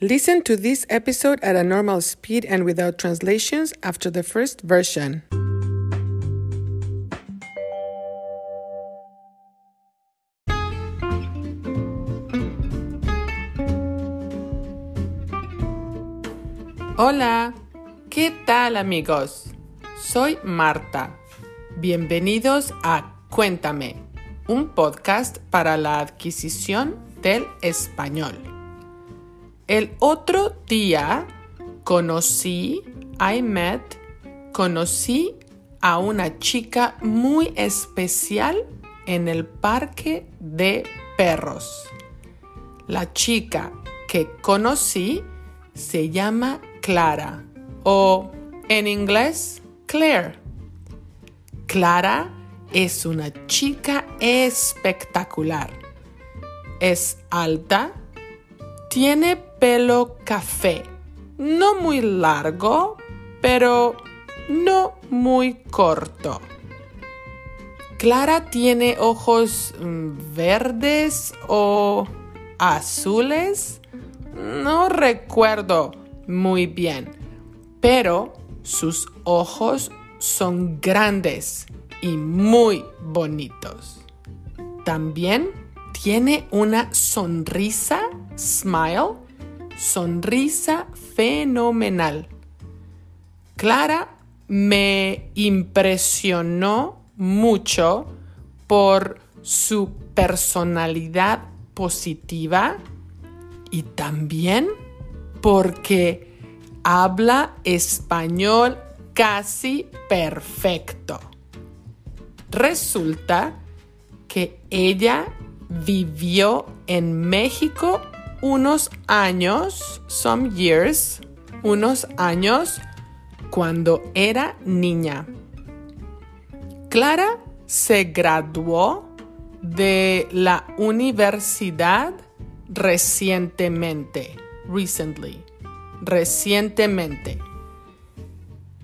Listen to this episode at a normal speed and without translations after the first version. Hola, ¿qué tal amigos? Soy Marta. Bienvenidos a Cuéntame, un podcast para la adquisición del español. El otro día conocí, I met, conocí a una chica muy especial en el parque de perros. La chica que conocí se llama Clara o en inglés Claire. Clara es una chica espectacular. Es alta, tiene pelo café, no muy largo, pero no muy corto. Clara tiene ojos mm, verdes o azules. No recuerdo muy bien, pero sus ojos son grandes y muy bonitos. También tiene una sonrisa, smile, sonrisa fenomenal. Clara me impresionó mucho por su personalidad positiva y también porque habla español casi perfecto. Resulta que ella vivió en México unos años, some years, unos años cuando era niña. Clara se graduó de la universidad recientemente, recently, recientemente.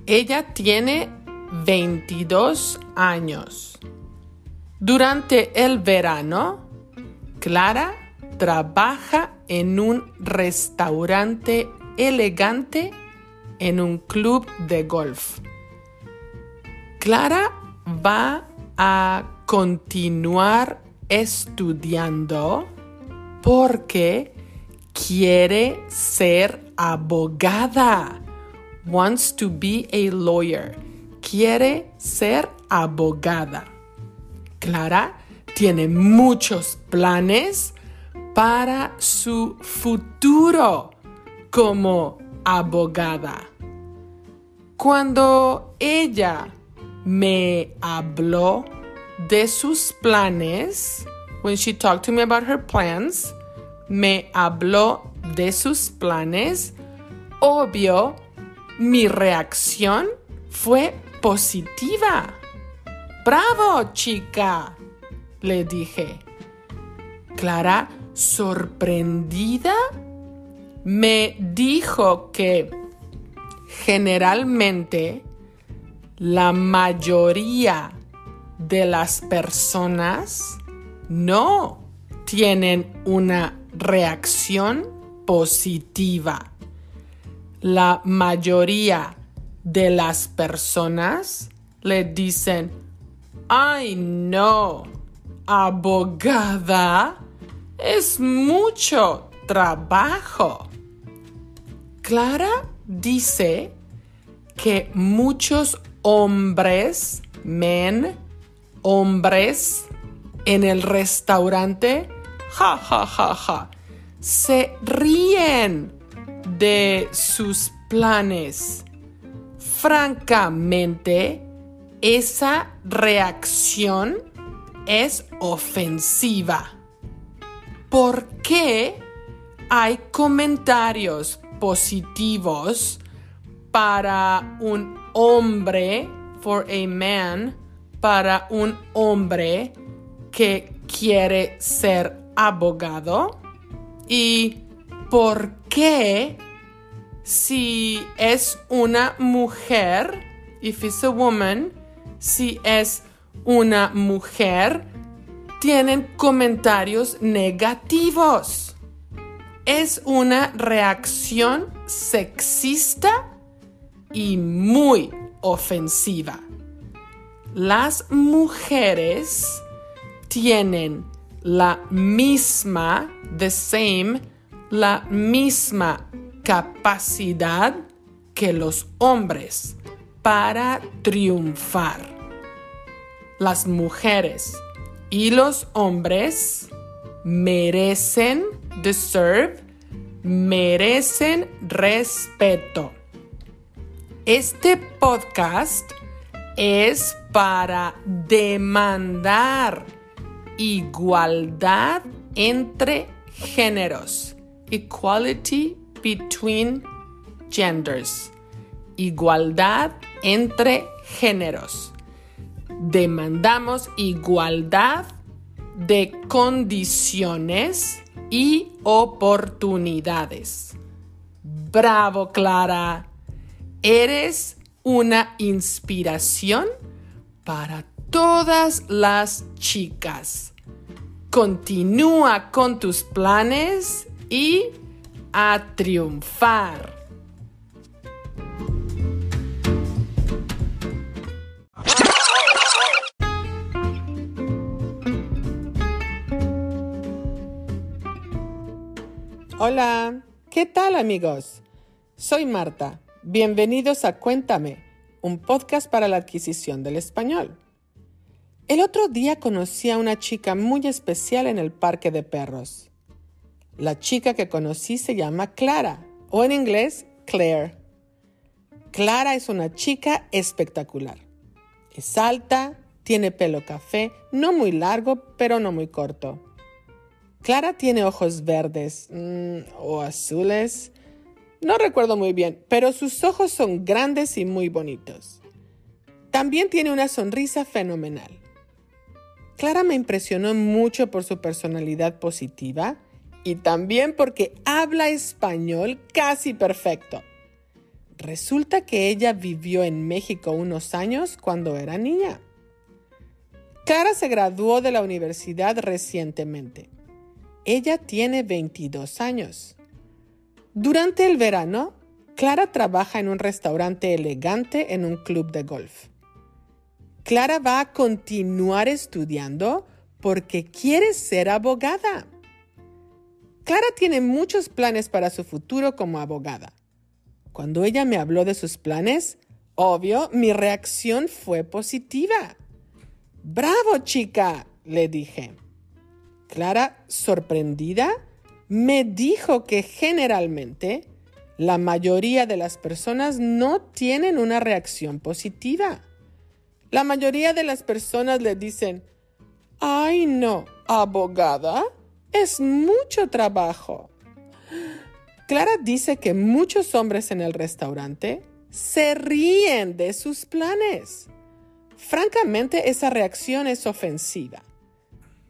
Ella tiene 22 años. Durante el verano, Clara trabaja en un restaurante elegante en un club de golf. Clara va a continuar estudiando porque quiere ser abogada. Wants to be a lawyer. Quiere ser abogada. Clara tiene muchos planes para su futuro como abogada. Cuando ella me habló de sus planes, when she talked to me about her plans, me habló de sus planes, obvio, mi reacción fue positiva. ¡Bravo, chica! le dije. Clara, sorprendida, me dijo que generalmente la mayoría de las personas no tienen una reacción positiva. La mayoría de las personas le dicen, ay no, abogada, es mucho trabajo. Clara dice que muchos hombres, men, hombres, en el restaurante, ja, ja, ja, ja, se ríen de sus planes. Francamente, esa reacción es ofensiva. ¿Por qué hay comentarios positivos para un hombre, for a man, para un hombre que quiere ser abogado? ¿Y por qué si es una mujer, if it's a woman, si es una mujer, tienen comentarios negativos. es una reacción sexista y muy ofensiva. Las mujeres tienen la misma, the same, la misma capacidad que los hombres para triunfar. Las mujeres y los hombres merecen, deserve, merecen respeto. Este podcast es para demandar igualdad entre géneros. Equality between genders. Igualdad entre géneros. Demandamos igualdad de condiciones y oportunidades. Bravo, Clara. Eres una inspiración para todas las chicas. Continúa con tus planes y a triunfar. Hola, ¿qué tal amigos? Soy Marta. Bienvenidos a Cuéntame, un podcast para la adquisición del español. El otro día conocí a una chica muy especial en el parque de perros. La chica que conocí se llama Clara, o en inglés, Claire. Clara es una chica espectacular. Es alta, tiene pelo café, no muy largo, pero no muy corto. Clara tiene ojos verdes mm, o azules. No recuerdo muy bien, pero sus ojos son grandes y muy bonitos. También tiene una sonrisa fenomenal. Clara me impresionó mucho por su personalidad positiva y también porque habla español casi perfecto. Resulta que ella vivió en México unos años cuando era niña. Clara se graduó de la universidad recientemente ella tiene 22 años. Durante el verano, Clara trabaja en un restaurante elegante en un club de golf. Clara va a continuar estudiando porque quiere ser abogada. Clara tiene muchos planes para su futuro como abogada. Cuando ella me habló de sus planes, obvio, mi reacción fue positiva. ¡Bravo, chica! le dije. Clara, sorprendida, me dijo que generalmente la mayoría de las personas no tienen una reacción positiva. La mayoría de las personas le dicen, ay no, abogada, es mucho trabajo. Clara dice que muchos hombres en el restaurante se ríen de sus planes. Francamente, esa reacción es ofensiva.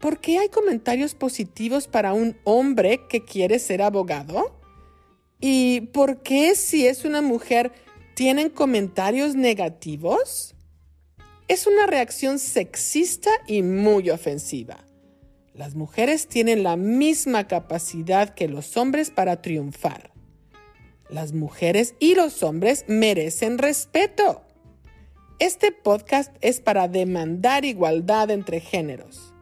¿Por qué hay comentarios positivos para un hombre que quiere ser abogado? ¿Y por qué si es una mujer tienen comentarios negativos? Es una reacción sexista y muy ofensiva. Las mujeres tienen la misma capacidad que los hombres para triunfar. Las mujeres y los hombres merecen respeto. Este podcast es para demandar igualdad entre géneros.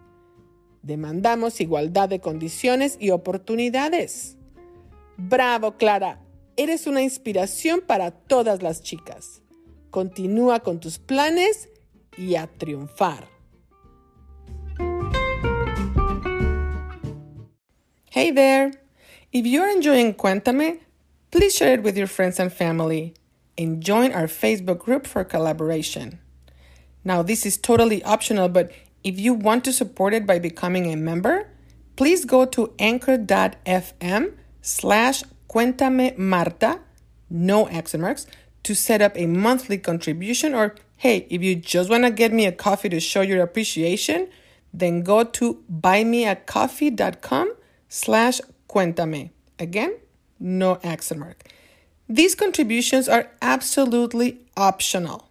Demandamos igualdad de condiciones y oportunidades. Bravo, Clara. Eres una inspiración para todas las chicas. Continúa con tus planes y a triunfar. Hey there! If you're enjoying Cuéntame, please share it with your friends and family and join our Facebook group for collaboration. Now, this is totally optional, but if you want to support it by becoming a member, please go to anchor.fm slash cuéntame Marta, no accent marks, to set up a monthly contribution. Or hey, if you just want to get me a coffee to show your appreciation, then go to buymeacoffee.com slash cuéntame. Again, no accent mark. These contributions are absolutely optional.